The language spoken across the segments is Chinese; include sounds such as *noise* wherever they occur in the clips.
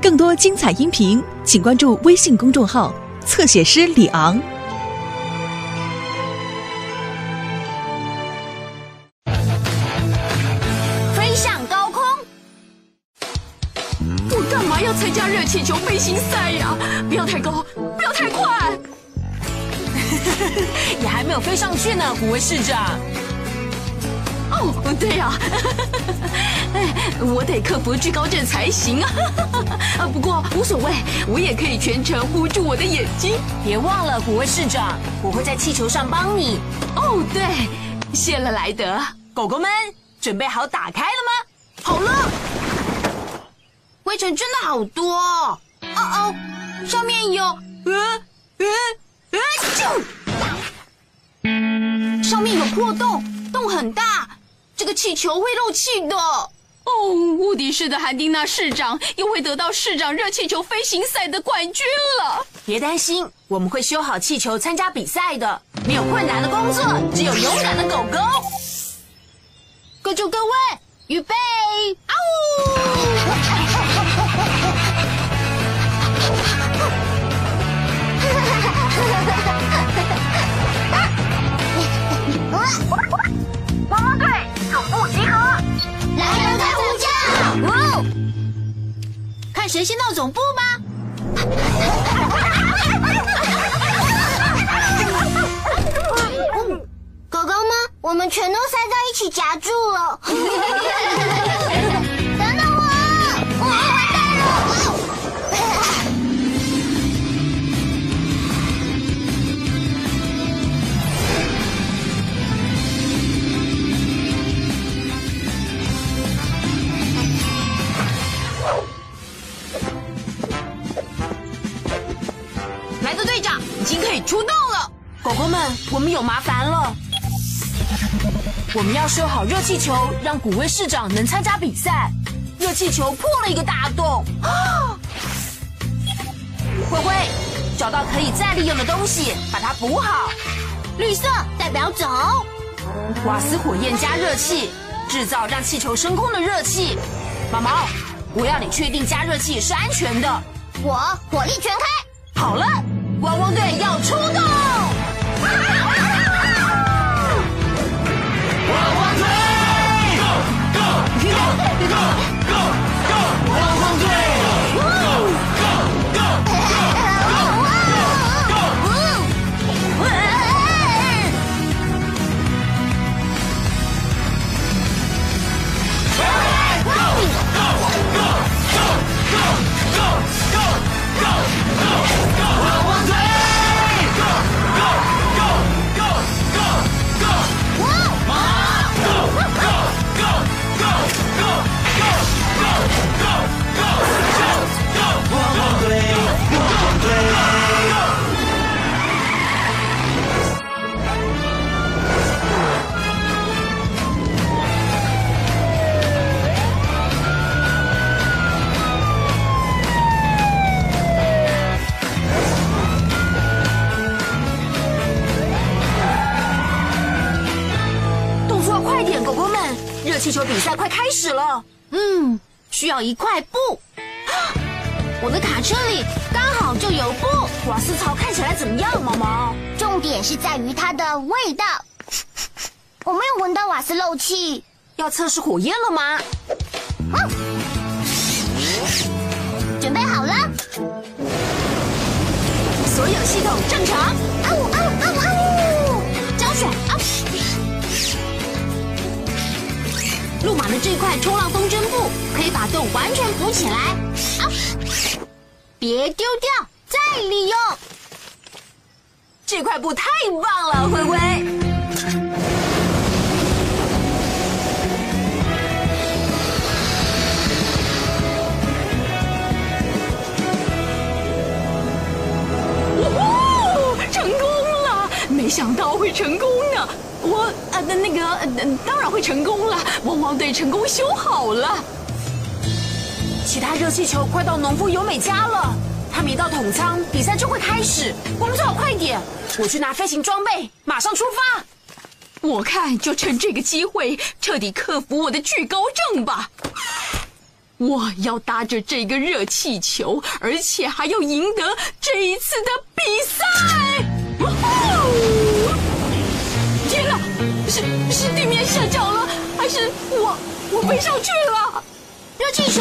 更多精彩音频，请关注微信公众号“侧写师李昂”。飞向高空，我干嘛要参加热气球飞行赛呀？不要太高，不要太快。*laughs* 你还没有飞上去呢，古威市长。哦，对呀，*laughs* 哎，我得克服惧高症才行啊。*laughs* 啊，不过无所谓，我也可以全程捂住我的眼睛。别忘了，虎威市长，我会在气球上帮你。哦，对，谢了莱德。狗狗们准备好打开了吗？好了，灰尘真的好多。哦哦，上面有，呃呃呃，就，上面有破洞，洞很大，这个气球会漏气的。哦，无敌市的韩丁娜市长又会得到市长热气球飞行赛的冠军了。别担心，我们会修好气球参加比赛的。没有困难的工作，只有勇敢的狗狗。各就各位，预备，啊汪看谁先到总部吗。狗狗们，我们全都塞在一起夹住了。们，我们有麻烦了。我们要修好热气球，让古威市长能参加比赛。热气球破了一个大洞。啊！灰灰，找到可以再利用的东西，把它补好。绿色代表走，瓦斯火焰加热器，制造让气球升空的热气。毛毛，我要你确定加热器是安全的。我火力全开。好了，汪汪队要出动！比赛快开始了。嗯，需要一块布。我的卡车里刚好就有布。瓦斯槽看起来怎么样，毛毛？重点是在于它的味道。我没有闻到瓦斯漏气。要测试火焰了吗？准备好了？所有系统正常。啊呜路马的这块冲浪风筝布可以把洞完全补起来。啊！别丢掉，再利用。这块布太棒了，灰灰。哦，成功了！没想到会成功呢。我那，那个呃，当然会成功了。汪汪队成功修好了。其他热气球快到农夫尤美家了，他们一到桶仓，比赛就会开始。我们最好快点，我去拿飞行装备，马上出发。我看就趁这个机会彻底克服我的惧高症吧。我要搭着这个热气球，而且还要赢得这一次的比赛！是是地面下脚了，还是我我飞上去了？热气球，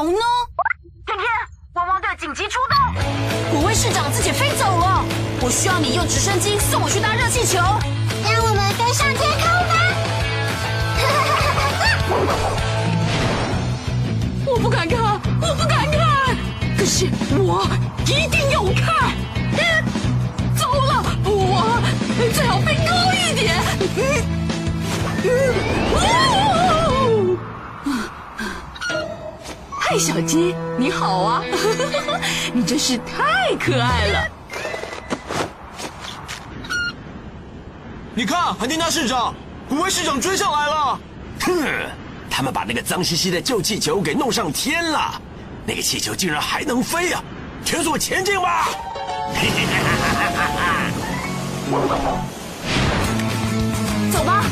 们的热气球呢？天天，汪汪队紧急出动！古威市长自己飞走了，我需要你用直升机送我去搭热气球。让我们飞上天空吧！*laughs* 我不敢看，我不敢看，可是我一定要看。*laughs* 糟了，我最好飞高一点。*laughs* 嗨，小鸡，你好啊！*laughs* 你真是太可爱了。你看，韩丁娜市长，古威市长追上来了。哼，他们把那个脏兮兮的旧气球给弄上天了，那个气球竟然还能飞啊！全速前进吧！*laughs* 走吧，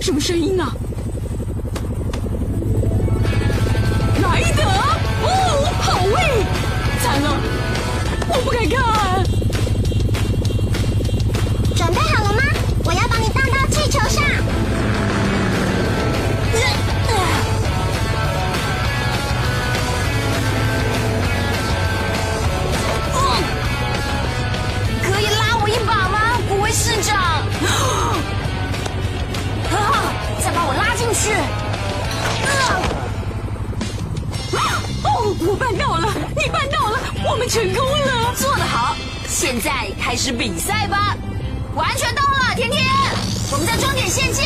什么声音呢？把我拉进去。哦，我办到了，你办到了，我们成功了。做得好，现在开始比赛吧。完全到了，甜甜，我们在终点线见。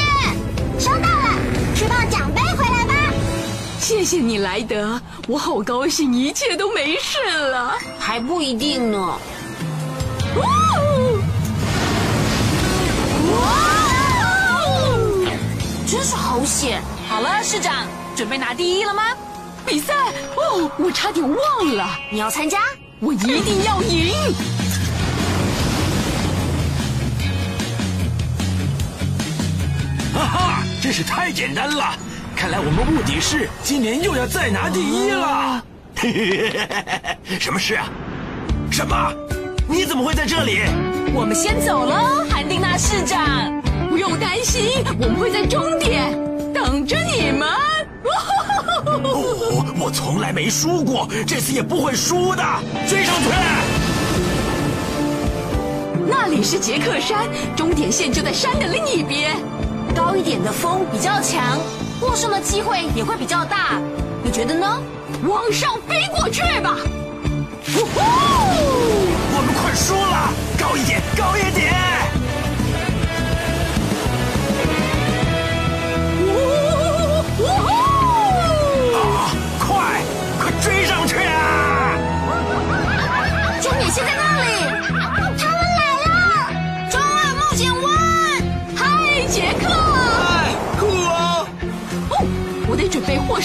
收到了，去抱奖杯回来吧。谢谢你，莱德，我好高兴，一切都没事了。还不一定呢。哦真是好险！好了，市长，准备拿第一了吗？比赛哦，我差点忘了，你要参加？我一定要赢。哈哈，真是太简单了！看来我们卧底市今年又要再拿第一了。*laughs* 什么事啊？什么？你怎么会在这里？我们先走喽，韩丁娜市长。不用担心，我们会在终点等着你们。哦，我从来没输过，这次也不会输的。追上去！那里是杰克山，终点线就在山的另一边。高一点的风比较强，获胜的机会也会比较大。你觉得呢？往上飞过去吧！我们快输了，高一点，高一点！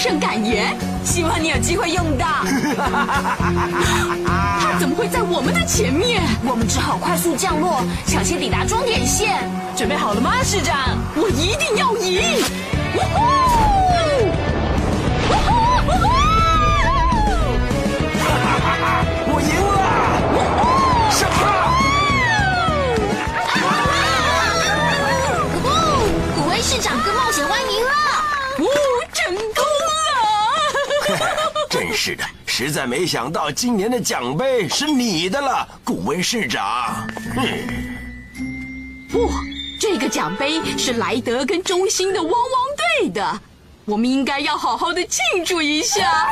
得准备获胜感言。希望你有机会用到。他 *laughs* 怎么会在我们的前面？我们只好快速降落，抢先抵达终点线。准备好了吗，市长？我一定要赢！呜呼！*laughs* 呜呼！呜呼！我赢了！什么？真是的，实在没想到今年的奖杯是你的了，古威市长。哼，不，这个奖杯是莱德跟中心的汪汪队的，我们应该要好好的庆祝一下。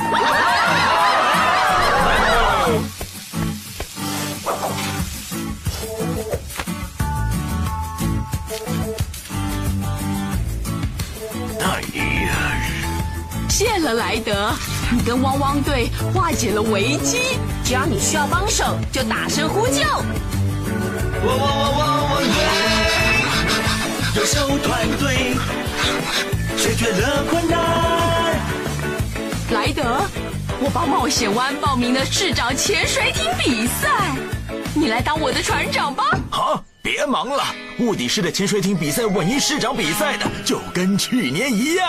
谢了莱德，你跟汪汪队化解了危机。只要你需要帮手，就大声呼救。汪汪汪汪汪队，优秀团队，解决了困难。莱德，我帮冒险湾报名了市长潜水艇比赛，你来当我的船长吧。好，别忙了，雾底市的潜水艇比赛稳赢市长比赛的，就跟去年一样。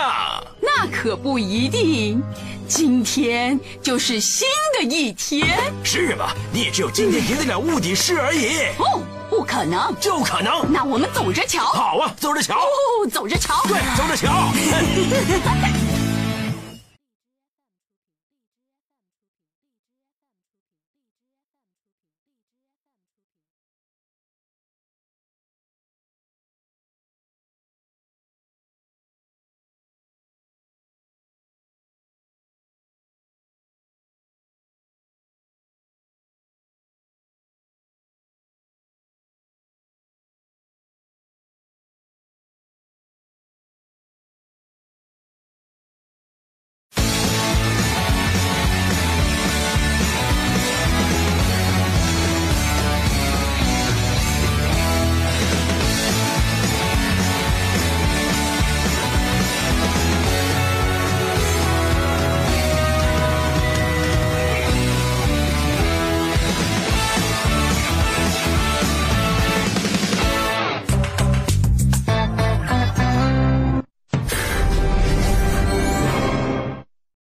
那可不一定，今天就是新的一天。是吗？你也只有今天赢得了雾底市而已，哦，不可能，就可能。那我们走着瞧。好啊，走着瞧。哦，走着瞧。对，走着瞧。*laughs*